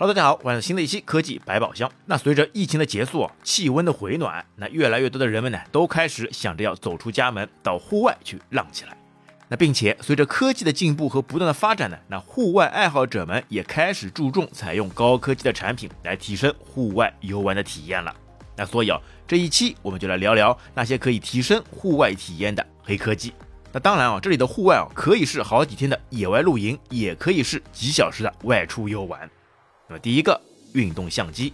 Hello，大家好，欢迎新的一期科技百宝箱。那随着疫情的结束，气温的回暖，那越来越多的人们呢，都开始想着要走出家门，到户外去浪起来。那并且随着科技的进步和不断的发展呢，那户外爱好者们也开始注重采用高科技的产品来提升户外游玩的体验了。那所以啊，这一期我们就来聊聊那些可以提升户外体验的黑科技。那当然啊，这里的户外啊，可以是好几天的野外露营，也可以是几小时的外出游玩。那么第一个运动相机，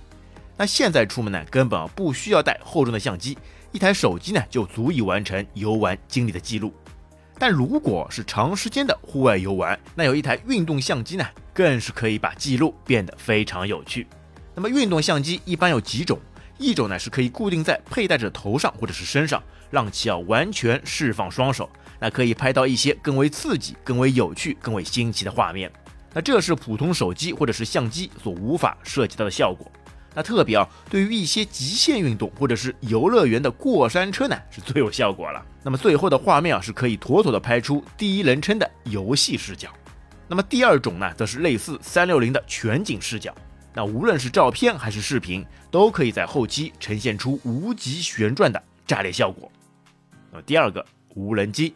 那现在出门呢，根本不需要带厚重的相机，一台手机呢就足以完成游玩经历的记录。但如果是长时间的户外游玩，那有一台运动相机呢，更是可以把记录变得非常有趣。那么运动相机一般有几种，一种呢是可以固定在佩戴者头上或者是身上，让其啊完全释放双手，那可以拍到一些更为刺激、更为有趣、更为新奇的画面。那这是普通手机或者是相机所无法涉及到的效果。那特别啊，对于一些极限运动或者是游乐园的过山车呢，是最有效果了。那么最后的画面啊，是可以妥妥的拍出第一人称的游戏视角。那么第二种呢，则是类似三六零的全景视角。那无论是照片还是视频，都可以在后期呈现出无极旋转的炸裂效果。那么第二个无人机，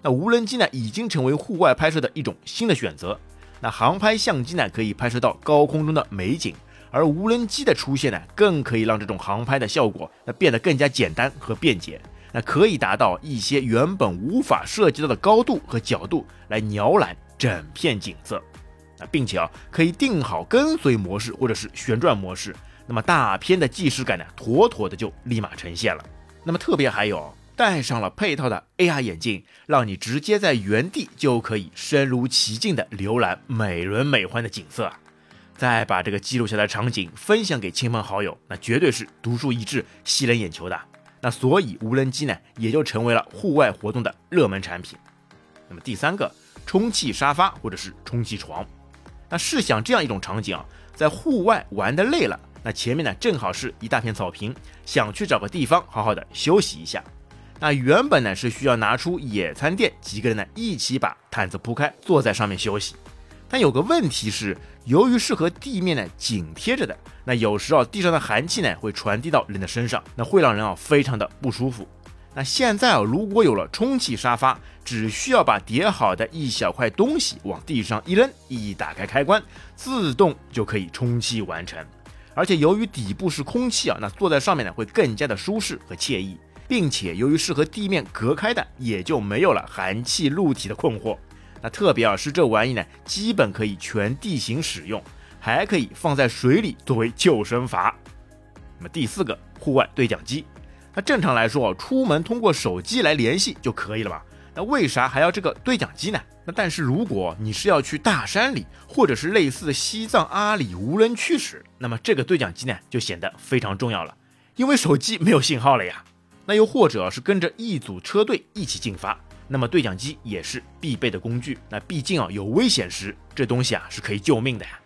那无人机呢，已经成为户外拍摄的一种新的选择。那航拍相机呢，可以拍摄到高空中的美景，而无人机的出现呢，更可以让这种航拍的效果那变得更加简单和便捷。那可以达到一些原本无法涉及到的高度和角度来鸟览整片景色。那并且啊，可以定好跟随模式或者是旋转模式，那么大片的即视感呢，妥妥的就立马呈现了。那么特别还有。戴上了配套的 AR 眼镜，让你直接在原地就可以身如其境的浏览美轮美奂的景色，再把这个记录下来场景分享给亲朋好友，那绝对是独树一帜、吸人眼球的。那所以无人机呢，也就成为了户外活动的热门产品。那么第三个，充气沙发或者是充气床。那试想这样一种场景啊，在户外玩的累了，那前面呢正好是一大片草坪，想去找个地方好好的休息一下。那原本呢是需要拿出野餐垫，几个人呢一起把毯子铺开，坐在上面休息。但有个问题是，由于是和地面呢紧贴着的，那有时啊地上的寒气呢会传递到人的身上，那会让人啊非常的不舒服。那现在啊如果有了充气沙发，只需要把叠好的一小块东西往地上一扔，一打开开关，自动就可以充气完成。而且由于底部是空气啊，那坐在上面呢会更加的舒适和惬意。并且由于是和地面隔开的，也就没有了寒气入体的困惑。那特别啊是这玩意呢，基本可以全地形使用，还可以放在水里作为救生筏。那么第四个户外对讲机，那正常来说，出门通过手机来联系就可以了吧？那为啥还要这个对讲机呢？那但是如果你是要去大山里，或者是类似西藏阿里无人区时，那么这个对讲机呢就显得非常重要了，因为手机没有信号了呀。那又或者是跟着一组车队一起进发，那么对讲机也是必备的工具。那毕竟啊，有危险时，这东西啊是可以救命的呀。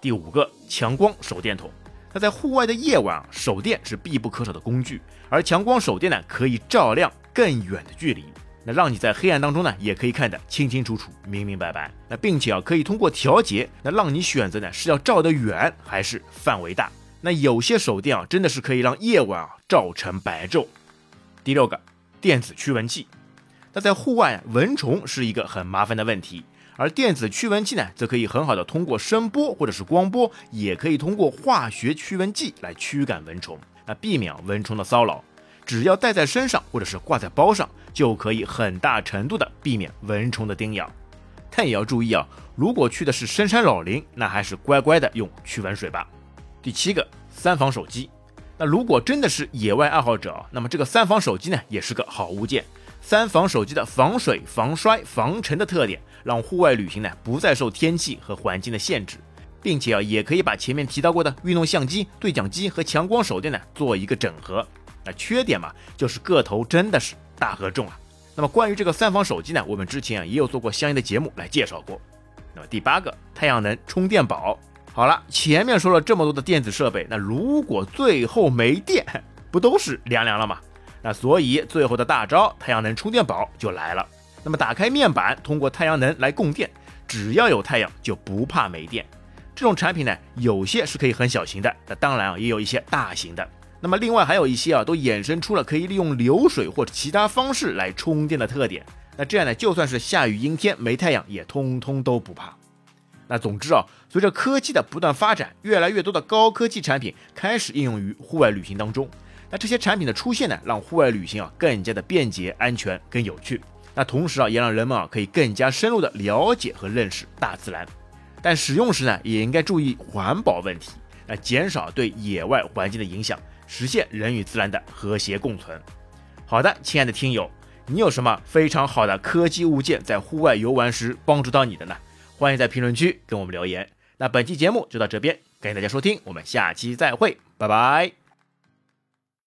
第五个，强光手电筒。那在户外的夜晚啊，手电是必不可少的工具，而强光手电呢，可以照亮更远的距离，那让你在黑暗当中呢，也可以看得清清楚楚、明明白白。那并且啊，可以通过调节，那让你选择呢是要照得远还是范围大。那有些手电啊，真的是可以让夜晚啊照成白昼。第六个，电子驱蚊器。那在户外，蚊虫是一个很麻烦的问题，而电子驱蚊器呢，则可以很好的通过声波或者是光波，也可以通过化学驱蚊剂来驱赶蚊虫，那避免蚊虫的骚扰。只要戴在身上或者是挂在包上，就可以很大程度的避免蚊虫的叮咬。但也要注意啊，如果去的是深山老林，那还是乖乖的用驱蚊水吧。第七个三防手机，那如果真的是野外爱好者，那么这个三防手机呢，也是个好物件。三防手机的防水、防摔、防尘的特点，让户外旅行呢不再受天气和环境的限制，并且啊，也可以把前面提到过的运动相机、对讲机和强光手电呢做一个整合。那缺点嘛，就是个头真的是大和重啊。那么关于这个三防手机呢，我们之前啊也有做过相应的节目来介绍过。那么第八个太阳能充电宝。好了，前面说了这么多的电子设备，那如果最后没电，不都是凉凉了吗？那所以最后的大招太阳能充电宝就来了。那么打开面板，通过太阳能来供电，只要有太阳就不怕没电。这种产品呢，有些是可以很小型的，那当然啊，也有一些大型的。那么另外还有一些啊，都衍生出了可以利用流水或者其他方式来充电的特点。那这样呢，就算是下雨阴天没太阳，也通通都不怕。那总之啊，随着科技的不断发展，越来越多的高科技产品开始应用于户外旅行当中。那这些产品的出现呢，让户外旅行啊更加的便捷、安全、更有趣。那同时啊，也让人们啊可以更加深入的了解和认识大自然。但使用时呢，也应该注意环保问题，那减少对野外环境的影响，实现人与自然的和谐共存。好的，亲爱的听友，你有什么非常好的科技物件在户外游玩时帮助到你的呢？欢迎在评论区跟我们留言。那本期节目就到这边，感谢大家收听，我们下期再会，拜拜。